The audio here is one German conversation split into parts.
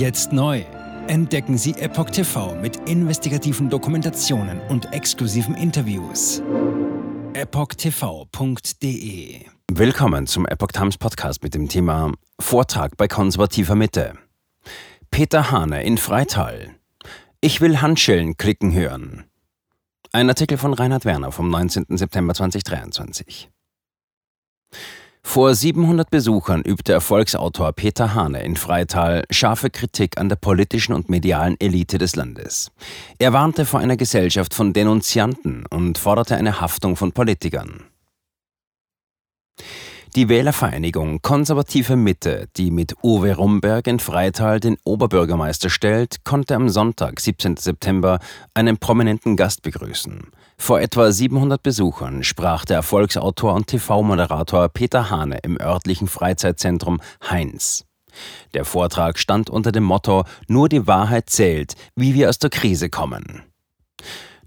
Jetzt neu. Entdecken Sie Epoch TV mit investigativen Dokumentationen und exklusiven Interviews. EpochTV.de Willkommen zum Epoch Times Podcast mit dem Thema Vortrag bei konservativer Mitte. Peter Hane in Freital. Ich will Handschellen klicken hören. Ein Artikel von Reinhard Werner vom 19. September 2023. Vor 700 Besuchern übte Erfolgsautor Peter Hane in Freital scharfe Kritik an der politischen und medialen Elite des Landes. Er warnte vor einer Gesellschaft von Denunzianten und forderte eine Haftung von Politikern. Die Wählervereinigung Konservative Mitte, die mit Uwe Rumberg in Freital den Oberbürgermeister stellt, konnte am Sonntag, 17. September, einen prominenten Gast begrüßen. Vor etwa 700 Besuchern sprach der Erfolgsautor und TV-Moderator Peter Hane im örtlichen Freizeitzentrum Heinz. Der Vortrag stand unter dem Motto Nur die Wahrheit zählt, wie wir aus der Krise kommen.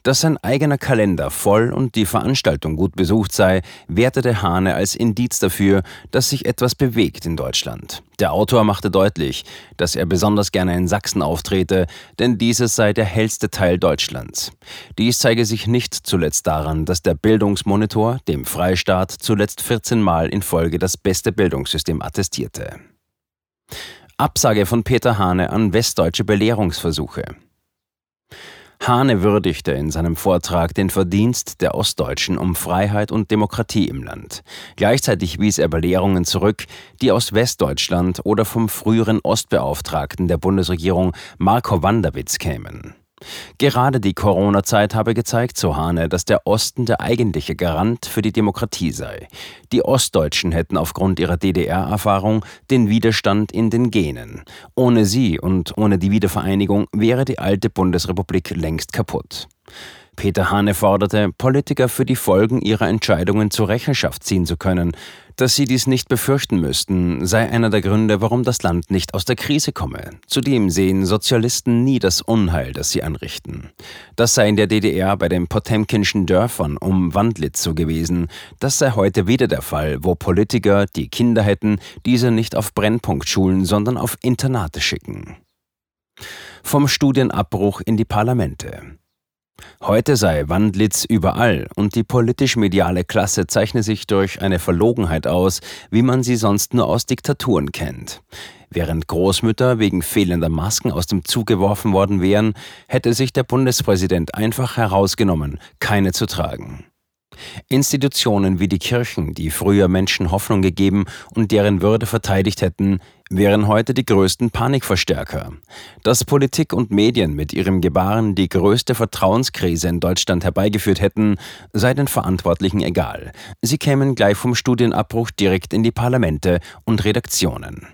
Dass sein eigener Kalender voll und die Veranstaltung gut besucht sei, wertete Hane als Indiz dafür, dass sich etwas bewegt in Deutschland. Der Autor machte deutlich, dass er besonders gerne in Sachsen auftrete, denn dieses sei der hellste Teil Deutschlands. Dies zeige sich nicht zuletzt daran, dass der Bildungsmonitor dem Freistaat zuletzt 14 Mal in Folge das beste Bildungssystem attestierte. Absage von Peter Hane an westdeutsche Belehrungsversuche. Hane würdigte in seinem Vortrag den Verdienst der Ostdeutschen um Freiheit und Demokratie im Land. Gleichzeitig wies er Belehrungen zurück, die aus Westdeutschland oder vom früheren Ostbeauftragten der Bundesregierung Marco Wanderwitz kämen. Gerade die Corona-Zeit habe gezeigt, so Hane, dass der Osten der eigentliche Garant für die Demokratie sei. Die Ostdeutschen hätten aufgrund ihrer DDR-Erfahrung den Widerstand in den Genen. Ohne sie und ohne die Wiedervereinigung wäre die alte Bundesrepublik längst kaputt. Peter Hane forderte, Politiker für die Folgen ihrer Entscheidungen zur Rechenschaft ziehen zu können. Dass sie dies nicht befürchten müssten, sei einer der Gründe, warum das Land nicht aus der Krise komme. Zudem sehen Sozialisten nie das Unheil, das sie anrichten. Das sei in der DDR bei den Potemkinschen Dörfern um Wandlitz so gewesen. Das sei heute wieder der Fall, wo Politiker, die Kinder hätten, diese nicht auf Brennpunktschulen, sondern auf Internate schicken. Vom Studienabbruch in die Parlamente. Heute sei Wandlitz überall und die politisch-mediale Klasse zeichne sich durch eine Verlogenheit aus, wie man sie sonst nur aus Diktaturen kennt. Während Großmütter wegen fehlender Masken aus dem Zug geworfen worden wären, hätte sich der Bundespräsident einfach herausgenommen, keine zu tragen. Institutionen wie die Kirchen, die früher Menschen Hoffnung gegeben und deren Würde verteidigt hätten, wären heute die größten Panikverstärker. Dass Politik und Medien mit ihrem Gebaren die größte Vertrauenskrise in Deutschland herbeigeführt hätten, sei den Verantwortlichen egal. Sie kämen gleich vom Studienabbruch direkt in die Parlamente und Redaktionen.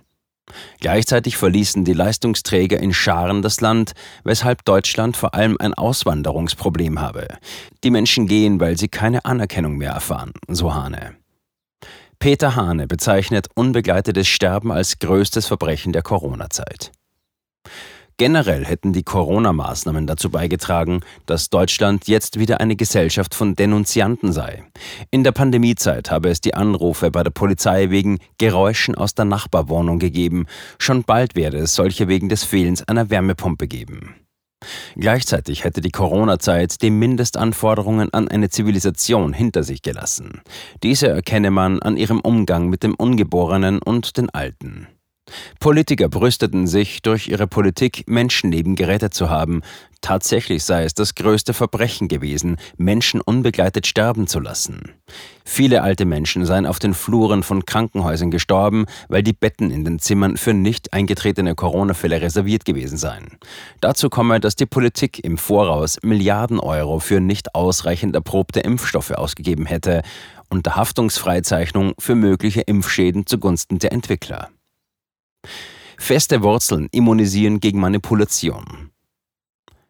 Gleichzeitig verließen die Leistungsträger in Scharen das Land, weshalb Deutschland vor allem ein Auswanderungsproblem habe. Die Menschen gehen, weil sie keine Anerkennung mehr erfahren, so Hane. Peter Hane bezeichnet unbegleitetes Sterben als größtes Verbrechen der Corona-Zeit. Generell hätten die Corona-Maßnahmen dazu beigetragen, dass Deutschland jetzt wieder eine Gesellschaft von Denunzianten sei. In der Pandemiezeit habe es die Anrufe bei der Polizei wegen Geräuschen aus der Nachbarwohnung gegeben. Schon bald werde es solche wegen des Fehlens einer Wärmepumpe geben. Gleichzeitig hätte die Corona-Zeit die Mindestanforderungen an eine Zivilisation hinter sich gelassen. Diese erkenne man an ihrem Umgang mit dem Ungeborenen und den Alten. Politiker brüsteten sich, durch ihre Politik Menschenleben gerettet zu haben. Tatsächlich sei es das größte Verbrechen gewesen, Menschen unbegleitet sterben zu lassen. Viele alte Menschen seien auf den Fluren von Krankenhäusern gestorben, weil die Betten in den Zimmern für nicht eingetretene Corona-Fälle reserviert gewesen seien. Dazu komme, dass die Politik im Voraus Milliarden Euro für nicht ausreichend erprobte Impfstoffe ausgegeben hätte, unter Haftungsfreizeichnung für mögliche Impfschäden zugunsten der Entwickler. Feste Wurzeln immunisieren gegen Manipulation.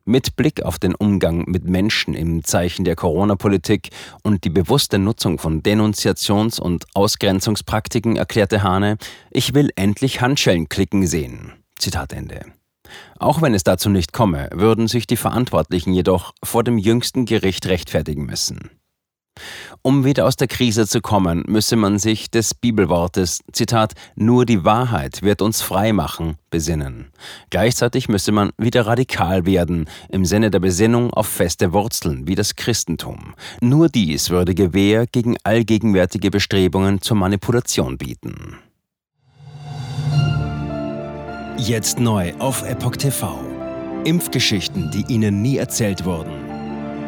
Mit Blick auf den Umgang mit Menschen im Zeichen der Corona-Politik und die bewusste Nutzung von Denunziations- und Ausgrenzungspraktiken erklärte Hane, ich will endlich Handschellen klicken sehen. Zitat Ende. Auch wenn es dazu nicht komme, würden sich die Verantwortlichen jedoch vor dem jüngsten Gericht rechtfertigen müssen. Um wieder aus der Krise zu kommen, müsse man sich des Bibelwortes, Zitat, nur die Wahrheit wird uns frei machen, besinnen. Gleichzeitig müsse man wieder radikal werden, im Sinne der Besinnung auf feste Wurzeln wie das Christentum. Nur dies würde Gewähr gegen allgegenwärtige Bestrebungen zur Manipulation bieten. Jetzt neu auf Epoch TV. Impfgeschichten, die Ihnen nie erzählt wurden.